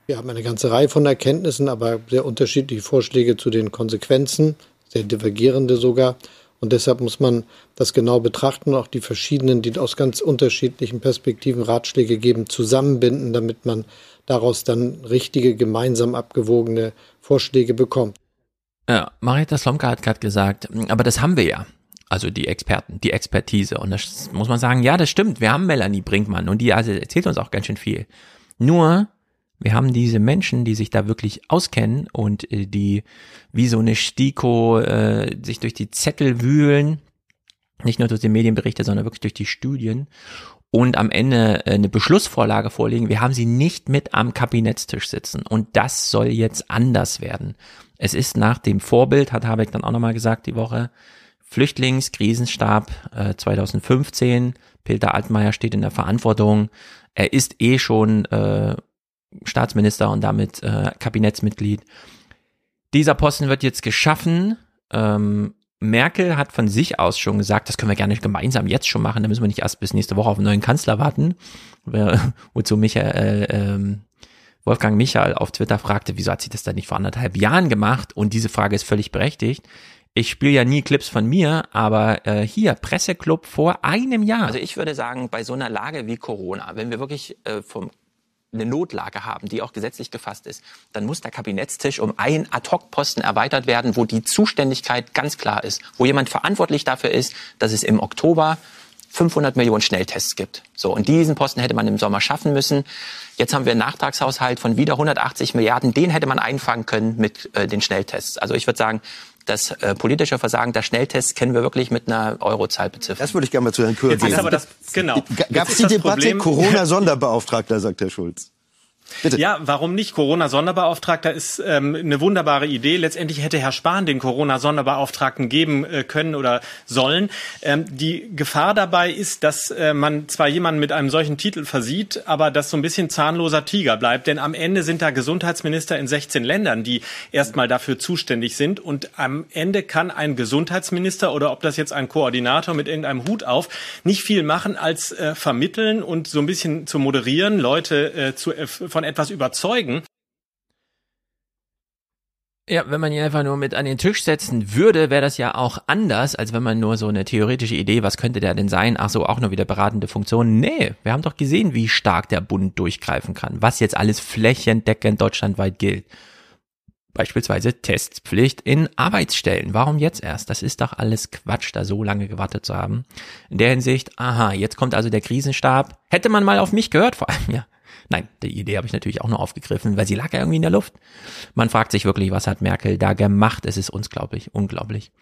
Wir haben eine ganze Reihe von Erkenntnissen, aber sehr unterschiedliche Vorschläge zu den Konsequenzen, sehr divergierende sogar. Und deshalb muss man das genau betrachten, auch die verschiedenen, die aus ganz unterschiedlichen Perspektiven Ratschläge geben, zusammenbinden, damit man daraus dann richtige, gemeinsam abgewogene Vorschläge bekommt. Ja, Marietta Slomka hat gerade gesagt, aber das haben wir ja. Also die Experten, die Expertise. Und das muss man sagen, ja, das stimmt. Wir haben Melanie Brinkmann und die also erzählt uns auch ganz schön viel. Nur wir haben diese Menschen, die sich da wirklich auskennen und äh, die wie so eine Stiko äh, sich durch die Zettel wühlen, nicht nur durch die Medienberichte, sondern wirklich durch die Studien und am Ende äh, eine Beschlussvorlage vorlegen. Wir haben sie nicht mit am Kabinettstisch sitzen und das soll jetzt anders werden. Es ist nach dem Vorbild, hat Habeck dann auch nochmal gesagt die Woche, Flüchtlingskrisenstab äh, 2015, Peter Altmaier steht in der Verantwortung. Er ist eh schon äh, Staatsminister und damit äh, Kabinettsmitglied. Dieser Posten wird jetzt geschaffen. Ähm, Merkel hat von sich aus schon gesagt, das können wir gerne gemeinsam jetzt schon machen, da müssen wir nicht erst bis nächste Woche auf einen neuen Kanzler warten. Wozu Michael, äh, ähm, Wolfgang Michael auf Twitter fragte, wieso hat sie das dann nicht vor anderthalb Jahren gemacht? Und diese Frage ist völlig berechtigt. Ich spiele ja nie Clips von mir, aber äh, hier, Presseclub vor einem Jahr. Also ich würde sagen, bei so einer Lage wie Corona, wenn wir wirklich äh, vom eine Notlage haben, die auch gesetzlich gefasst ist, dann muss der Kabinettstisch um einen Ad-Hoc-Posten erweitert werden, wo die Zuständigkeit ganz klar ist, wo jemand verantwortlich dafür ist, dass es im Oktober 500 Millionen Schnelltests gibt. So, und diesen Posten hätte man im Sommer schaffen müssen. Jetzt haben wir einen Nachtragshaushalt von wieder 180 Milliarden. Den hätte man einfangen können mit äh, den Schnelltests. Also ich würde sagen, das äh, politische Versagen der Schnelltests kennen wir wirklich mit einer Eurozahl beziffern. Das würde ich gerne mal zu Herrn Kür geben. Aber das, genau. Gab es die Debatte Corona-Sonderbeauftragter, sagt Herr Schulz? Bitte. Ja, warum nicht? Corona-Sonderbeauftragter ist ähm, eine wunderbare Idee. Letztendlich hätte Herr Spahn den Corona-Sonderbeauftragten geben äh, können oder sollen. Ähm, die Gefahr dabei ist, dass äh, man zwar jemanden mit einem solchen Titel versieht, aber das so ein bisschen zahnloser Tiger bleibt. Denn am Ende sind da Gesundheitsminister in 16 Ländern, die erstmal dafür zuständig sind. Und am Ende kann ein Gesundheitsminister oder ob das jetzt ein Koordinator mit irgendeinem Hut auf nicht viel machen als äh, vermitteln und so ein bisschen zu moderieren, Leute äh, zu, äh, von von etwas überzeugen. Ja, wenn man ihn einfach nur mit an den Tisch setzen würde, wäre das ja auch anders, als wenn man nur so eine theoretische Idee, was könnte der denn sein? Ach so, auch nur wieder beratende Funktion. Nee, wir haben doch gesehen, wie stark der Bund durchgreifen kann, was jetzt alles flächendeckend deutschlandweit gilt. Beispielsweise Testpflicht in Arbeitsstellen. Warum jetzt erst? Das ist doch alles Quatsch, da so lange gewartet zu haben. In der Hinsicht, aha, jetzt kommt also der Krisenstab. Hätte man mal auf mich gehört, vor allem, ja. Nein, die Idee habe ich natürlich auch nur aufgegriffen, weil sie lag ja irgendwie in der Luft. Man fragt sich wirklich, was hat Merkel da gemacht? Es ist unglaublich, unglaublich.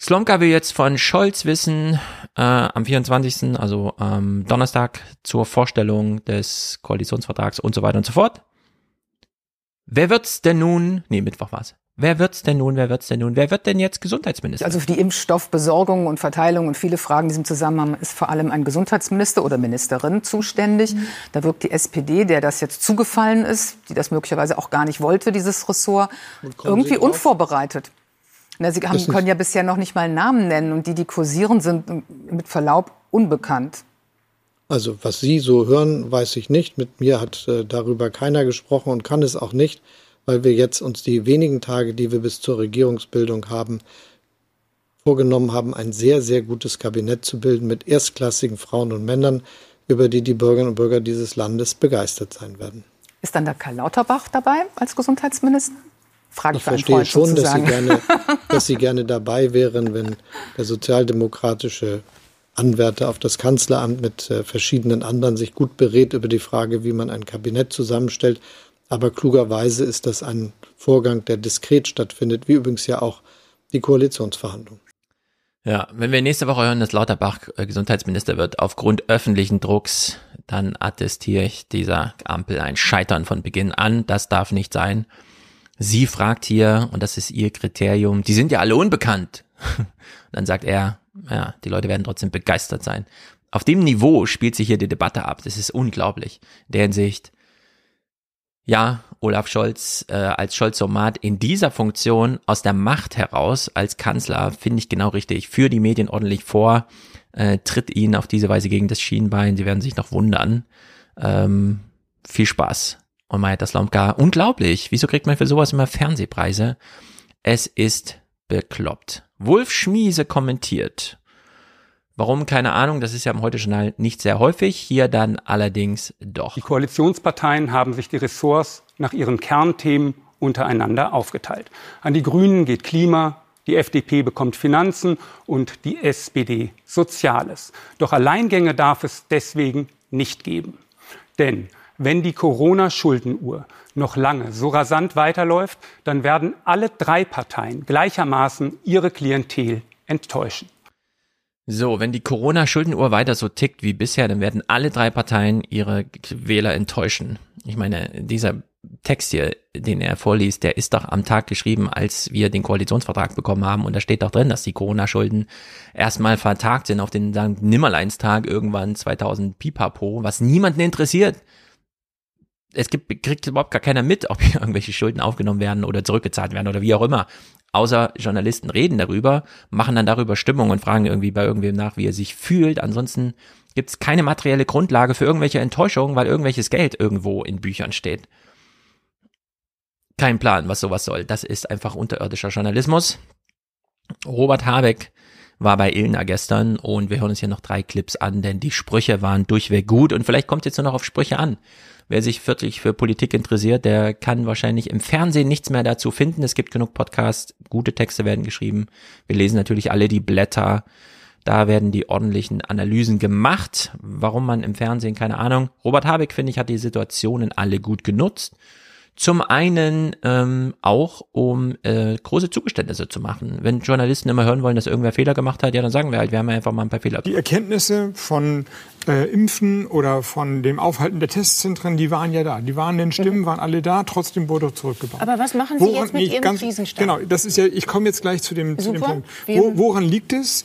Slomka will jetzt von Scholz wissen, äh, am 24., also am ähm, Donnerstag, zur Vorstellung des Koalitionsvertrags und so weiter und so fort. Wer wird's denn nun, nee, Mittwoch war's, Wer wird's denn nun? Wer wird's denn nun? Wer wird denn jetzt Gesundheitsminister? Also für die Impfstoffbesorgung und Verteilung und viele Fragen in diesem Zusammenhang ist vor allem ein Gesundheitsminister oder Ministerin zuständig. Mhm. Da wirkt die SPD, der das jetzt zugefallen ist, die das möglicherweise auch gar nicht wollte, dieses Ressort, irgendwie unvorbereitet. Na, Sie haben, können ja bisher noch nicht mal einen Namen nennen und die, die kursieren, sind mit Verlaub unbekannt. Also was Sie so hören, weiß ich nicht. Mit mir hat äh, darüber keiner gesprochen und kann es auch nicht weil wir jetzt uns die wenigen Tage, die wir bis zur Regierungsbildung haben, vorgenommen haben, ein sehr, sehr gutes Kabinett zu bilden mit erstklassigen Frauen und Männern, über die die Bürgerinnen und Bürger dieses Landes begeistert sein werden. Ist dann der Karl Lauterbach dabei als Gesundheitsminister? Frage ich verstehe schon, dass Sie, gerne, dass Sie gerne dabei wären, wenn der sozialdemokratische Anwärter auf das Kanzleramt mit äh, verschiedenen anderen sich gut berät über die Frage, wie man ein Kabinett zusammenstellt aber klugerweise ist das ein Vorgang, der diskret stattfindet, wie übrigens ja auch die Koalitionsverhandlungen. Ja, wenn wir nächste Woche hören, dass Lauterbach äh, Gesundheitsminister wird aufgrund öffentlichen Drucks, dann attestiere ich dieser Ampel ein Scheitern von Beginn an. Das darf nicht sein. Sie fragt hier, und das ist ihr Kriterium, die sind ja alle unbekannt. dann sagt er, ja, die Leute werden trotzdem begeistert sein. Auf dem Niveau spielt sich hier die Debatte ab. Das ist unglaublich. In der Hinsicht, ja, Olaf Scholz äh, als Scholz-Somat in dieser Funktion aus der Macht heraus als Kanzler finde ich genau richtig. Für die Medien ordentlich vor, äh, tritt ihnen auf diese Weise gegen das Schienbein. Sie werden sich noch wundern. Ähm, viel Spaß. Und Maja Slomka, unglaublich. Wieso kriegt man für sowas immer Fernsehpreise? Es ist bekloppt. Wolf Schmiese kommentiert. Warum? Keine Ahnung. Das ist ja im Heute-Journal nicht sehr häufig. Hier dann allerdings doch. Die Koalitionsparteien haben sich die Ressorts nach ihren Kernthemen untereinander aufgeteilt. An die Grünen geht Klima, die FDP bekommt Finanzen und die SPD Soziales. Doch Alleingänge darf es deswegen nicht geben. Denn wenn die Corona-Schuldenuhr noch lange so rasant weiterläuft, dann werden alle drei Parteien gleichermaßen ihre Klientel enttäuschen. So, wenn die Corona-Schuldenuhr weiter so tickt wie bisher, dann werden alle drei Parteien ihre Wähler enttäuschen. Ich meine, dieser Text hier, den er vorliest, der ist doch am Tag geschrieben, als wir den Koalitionsvertrag bekommen haben. Und da steht doch drin, dass die Corona-Schulden erstmal vertagt sind auf den sagen, Nimmerleinstag irgendwann 2000 Pipapo, was niemanden interessiert. Es gibt, kriegt überhaupt gar keiner mit, ob hier irgendwelche Schulden aufgenommen werden oder zurückgezahlt werden oder wie auch immer außer Journalisten reden darüber, machen dann darüber Stimmung und fragen irgendwie bei irgendwem nach, wie er sich fühlt. Ansonsten gibt es keine materielle Grundlage für irgendwelche Enttäuschungen, weil irgendwelches Geld irgendwo in Büchern steht. Kein Plan, was sowas soll. Das ist einfach unterirdischer Journalismus. Robert Habeck war bei Ilna gestern und wir hören uns hier noch drei Clips an, denn die Sprüche waren durchweg gut und vielleicht kommt jetzt nur noch auf Sprüche an. Wer sich wirklich für Politik interessiert, der kann wahrscheinlich im Fernsehen nichts mehr dazu finden. Es gibt genug Podcasts, gute Texte werden geschrieben. Wir lesen natürlich alle die Blätter. Da werden die ordentlichen Analysen gemacht. Warum man im Fernsehen, keine Ahnung. Robert Habeck, finde ich, hat die Situationen alle gut genutzt. Zum einen ähm, auch, um äh, große Zugeständnisse zu machen. Wenn Journalisten immer hören wollen, dass irgendwer Fehler gemacht hat, ja, dann sagen wir halt, wir haben einfach mal ein paar Fehler. Die Erkenntnisse von äh, Impfen oder von dem Aufhalten der Testzentren, die waren ja da. Die waren in den Stimmen, mhm. waren alle da, trotzdem wurde zurückgebaut. Aber was machen Sie woran, jetzt mit nee, Ihrem ganz, Krisenstab? Genau, das ist ja, ich komme jetzt gleich zu dem, zu dem Punkt. Wo, woran liegt es?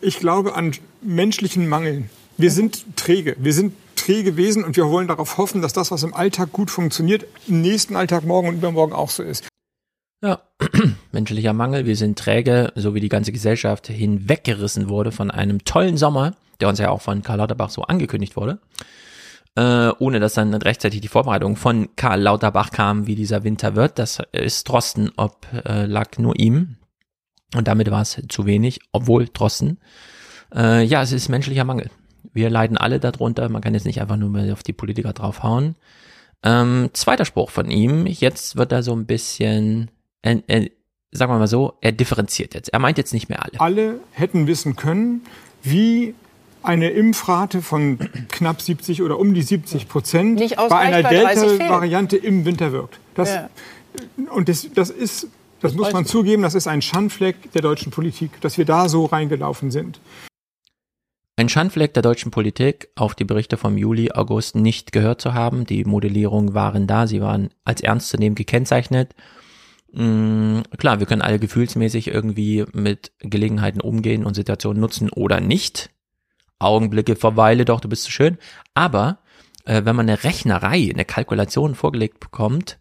Ich glaube an menschlichen Mangeln. Wir sind träge. Wir sind träge Wesen und wir wollen darauf hoffen, dass das, was im Alltag gut funktioniert, im nächsten Alltag morgen und übermorgen auch so ist. Ja, menschlicher Mangel, wir sind träge, so wie die ganze Gesellschaft hinweggerissen wurde von einem tollen Sommer, der uns ja auch von Karl Lauterbach so angekündigt wurde, äh, ohne dass dann rechtzeitig die Vorbereitung von Karl Lauterbach kam, wie dieser Winter wird. Das ist Drosten, ob äh, lag nur ihm. Und damit war es zu wenig, obwohl Drosten. Äh, ja, es ist menschlicher Mangel. Wir leiden alle darunter. Man kann jetzt nicht einfach nur mehr auf die Politiker draufhauen. Ähm, zweiter Spruch von ihm. Jetzt wird er so ein bisschen, äh, äh, sagen wir mal so, er differenziert jetzt. Er meint jetzt nicht mehr alle. Alle hätten wissen können, wie eine Impfrate von knapp 70 oder um die 70 Prozent bei einer Delta-Variante im Winter wirkt. Das, ja. Und das, das ist, das, das muss man zugeben, das ist ein Schandfleck der deutschen Politik, dass wir da so reingelaufen sind. Ein Schandfleck der deutschen Politik, auf die Berichte vom Juli, August nicht gehört zu haben. Die Modellierungen waren da, sie waren als ernst zu nehmen gekennzeichnet. Mhm, klar, wir können alle gefühlsmäßig irgendwie mit Gelegenheiten umgehen und Situationen nutzen oder nicht. Augenblicke verweile doch, du bist zu so schön. Aber äh, wenn man eine Rechnerei, eine Kalkulation vorgelegt bekommt,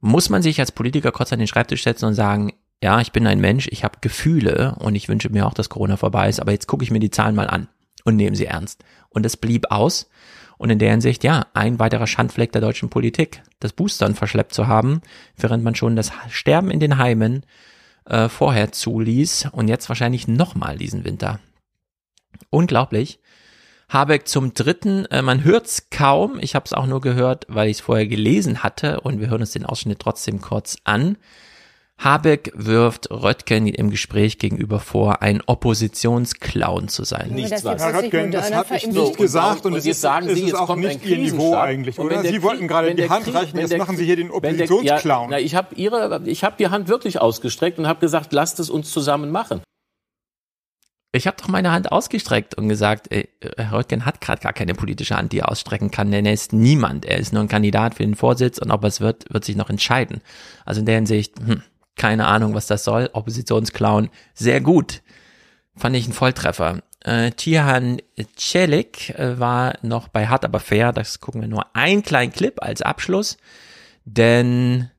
muss man sich als Politiker kurz an den Schreibtisch setzen und sagen, ja, ich bin ein Mensch, ich habe Gefühle und ich wünsche mir auch, dass Corona vorbei ist, aber jetzt gucke ich mir die Zahlen mal an und nehmen sie ernst. Und es blieb aus. Und in der Hinsicht, ja, ein weiterer Schandfleck der deutschen Politik, das Boostern verschleppt zu haben, während man schon das Sterben in den Heimen äh, vorher zuließ und jetzt wahrscheinlich nochmal diesen Winter. Unglaublich. Habeck zum dritten, äh, man hört's kaum, ich habe es auch nur gehört, weil ich es vorher gelesen hatte und wir hören uns den Ausschnitt trotzdem kurz an. Habeck wirft Röttgen im Gespräch gegenüber vor, ein Oppositionsclown zu sein. Nichts was. Herr Röttgen, das habe ich nicht gesagt und, und es, ist, sagen Sie, es ist auch nicht Ihr Niveau eigentlich, oder? Sie wollten gerade die Hand reichen, jetzt machen Sie hier den Oppositionsclown. Ja, ich habe Ihre, ich habe die Hand wirklich ausgestreckt und habe gesagt, lasst es uns zusammen machen. Ich habe doch meine Hand ausgestreckt und gesagt, ey, Herr Röttgen hat gerade gar keine politische Hand, die er ausstrecken kann, denn er ist niemand. Er ist nur ein Kandidat für den Vorsitz und ob es wird, wird sich noch entscheiden. Also in der Hinsicht, hm, keine Ahnung, was das soll. Oppositionsclown, sehr gut. Fand ich ein Volltreffer. Äh, Tihan Celik äh, war noch bei Hart aber fair. Das gucken wir nur ein kleinen Clip als Abschluss, denn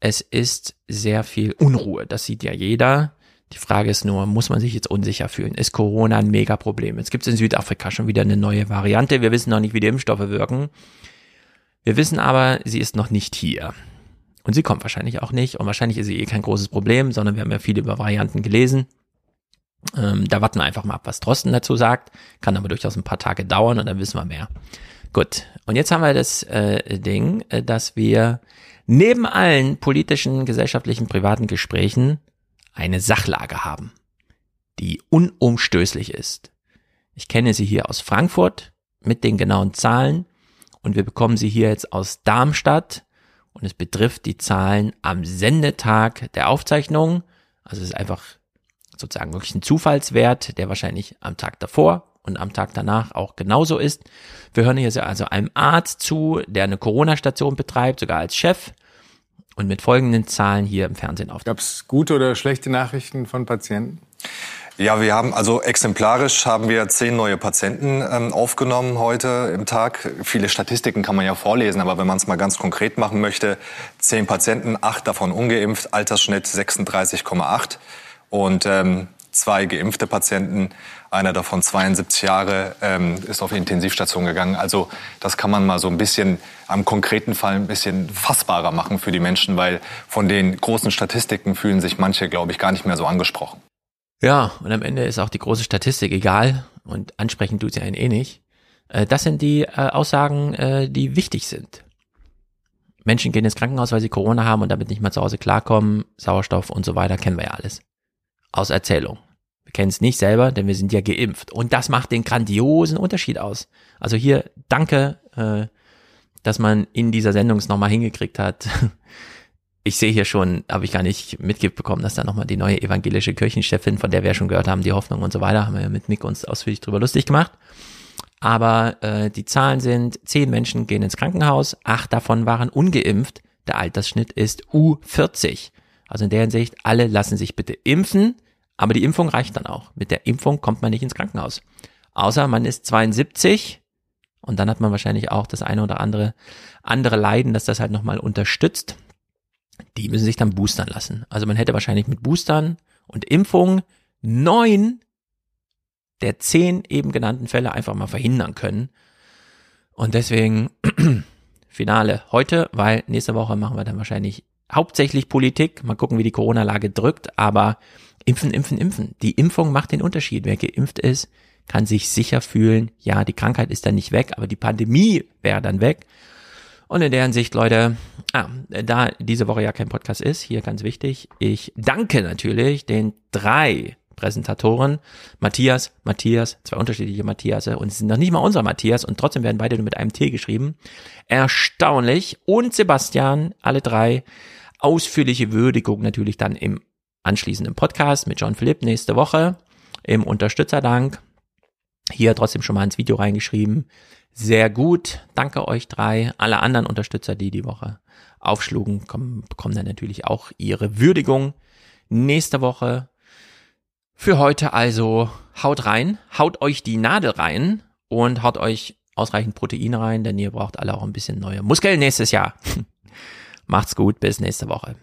es ist sehr viel Unruhe. Das sieht ja jeder. Die Frage ist nur, muss man sich jetzt unsicher fühlen? Ist Corona ein Megaproblem? Jetzt gibt es in Südafrika schon wieder eine neue Variante. Wir wissen noch nicht, wie die Impfstoffe wirken. Wir wissen aber, sie ist noch nicht hier. Und sie kommt wahrscheinlich auch nicht. Und wahrscheinlich ist sie eh kein großes Problem, sondern wir haben ja viele über Varianten gelesen. Ähm, da warten wir einfach mal ab, was Drosten dazu sagt. Kann aber durchaus ein paar Tage dauern und dann wissen wir mehr. Gut. Und jetzt haben wir das äh, Ding, äh, dass wir neben allen politischen, gesellschaftlichen, privaten Gesprächen eine Sachlage haben, die unumstößlich ist. Ich kenne sie hier aus Frankfurt mit den genauen Zahlen und wir bekommen sie hier jetzt aus Darmstadt und es betrifft die Zahlen am Sendetag der Aufzeichnung. Also es ist einfach sozusagen wirklich ein Zufallswert, der wahrscheinlich am Tag davor und am Tag danach auch genauso ist. Wir hören hier also einem Arzt zu, der eine Corona-Station betreibt, sogar als Chef und mit folgenden Zahlen hier im Fernsehen auf. Gab es gute oder schlechte Nachrichten von Patienten? Ja, wir haben also exemplarisch haben wir zehn neue Patienten ähm, aufgenommen heute im Tag. Viele Statistiken kann man ja vorlesen, aber wenn man es mal ganz konkret machen möchte, zehn Patienten, acht davon ungeimpft, Altersschnitt 36,8 und ähm, zwei geimpfte Patienten, einer davon 72 Jahre, ähm, ist auf Intensivstation gegangen. Also das kann man mal so ein bisschen am konkreten Fall ein bisschen fassbarer machen für die Menschen, weil von den großen Statistiken fühlen sich manche, glaube ich, gar nicht mehr so angesprochen. Ja, und am Ende ist auch die große Statistik egal und ansprechend tut sie einen eh nicht. Äh, das sind die äh, Aussagen, äh, die wichtig sind. Menschen gehen ins Krankenhaus, weil sie Corona haben und damit nicht mehr zu Hause klarkommen. Sauerstoff und so weiter kennen wir ja alles. Aus Erzählung. Wir kennen es nicht selber, denn wir sind ja geimpft. Und das macht den grandiosen Unterschied aus. Also hier danke, dass man in dieser Sendung es nochmal hingekriegt hat. Ich sehe hier schon, habe ich gar nicht mitbekommen, dass da nochmal die neue evangelische Kirchenchefin, von der wir ja schon gehört haben, die Hoffnung und so weiter, haben wir ja mit Mick uns ausführlich drüber lustig gemacht. Aber äh, die Zahlen sind, zehn Menschen gehen ins Krankenhaus, acht davon waren ungeimpft. Der Altersschnitt ist U40. Also in der Hinsicht, alle lassen sich bitte impfen. Aber die Impfung reicht dann auch. Mit der Impfung kommt man nicht ins Krankenhaus. Außer man ist 72 und dann hat man wahrscheinlich auch das eine oder andere andere Leiden, dass das halt nochmal unterstützt. Die müssen sich dann boostern lassen. Also man hätte wahrscheinlich mit Boostern und Impfung neun der zehn eben genannten Fälle einfach mal verhindern können. Und deswegen Finale heute, weil nächste Woche machen wir dann wahrscheinlich hauptsächlich Politik. Mal gucken, wie die Corona-Lage drückt, aber impfen, impfen, impfen. Die Impfung macht den Unterschied. Wer geimpft ist, kann sich sicher fühlen, ja, die Krankheit ist dann nicht weg, aber die Pandemie wäre dann weg. Und in der Hinsicht, Leute, ah, da diese Woche ja kein Podcast ist, hier ganz wichtig, ich danke natürlich den drei Präsentatoren, Matthias, Matthias, zwei unterschiedliche Matthias und es sind noch nicht mal unser Matthias und trotzdem werden beide nur mit einem T geschrieben. Erstaunlich. Und Sebastian, alle drei, ausführliche Würdigung natürlich dann im anschließenden Podcast mit John Philipp nächste Woche im Unterstützerdank. Hier trotzdem schon mal ins Video reingeschrieben. Sehr gut. Danke euch drei. Alle anderen Unterstützer, die die Woche aufschlugen, kommen, bekommen dann natürlich auch ihre Würdigung nächste Woche. Für heute also haut rein, haut euch die Nadel rein und haut euch ausreichend Proteine rein, denn ihr braucht alle auch ein bisschen neue Muskeln nächstes Jahr. Macht's gut, bis nächste Woche.